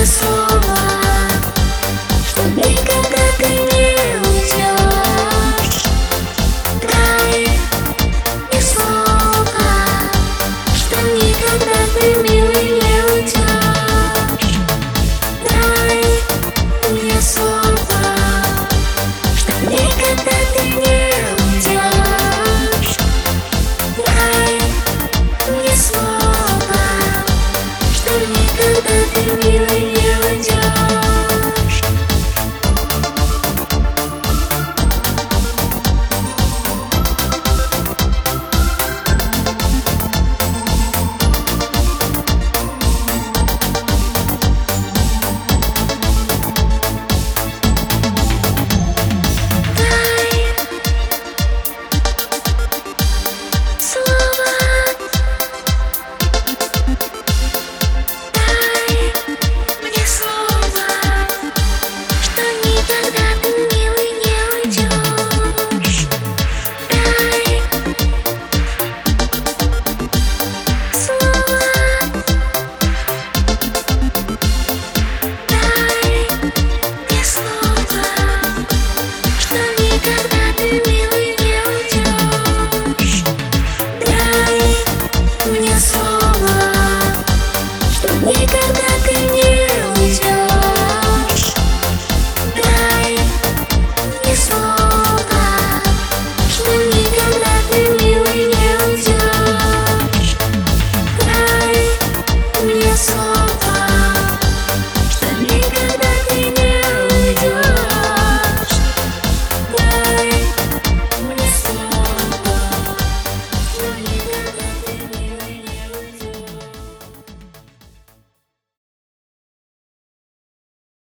this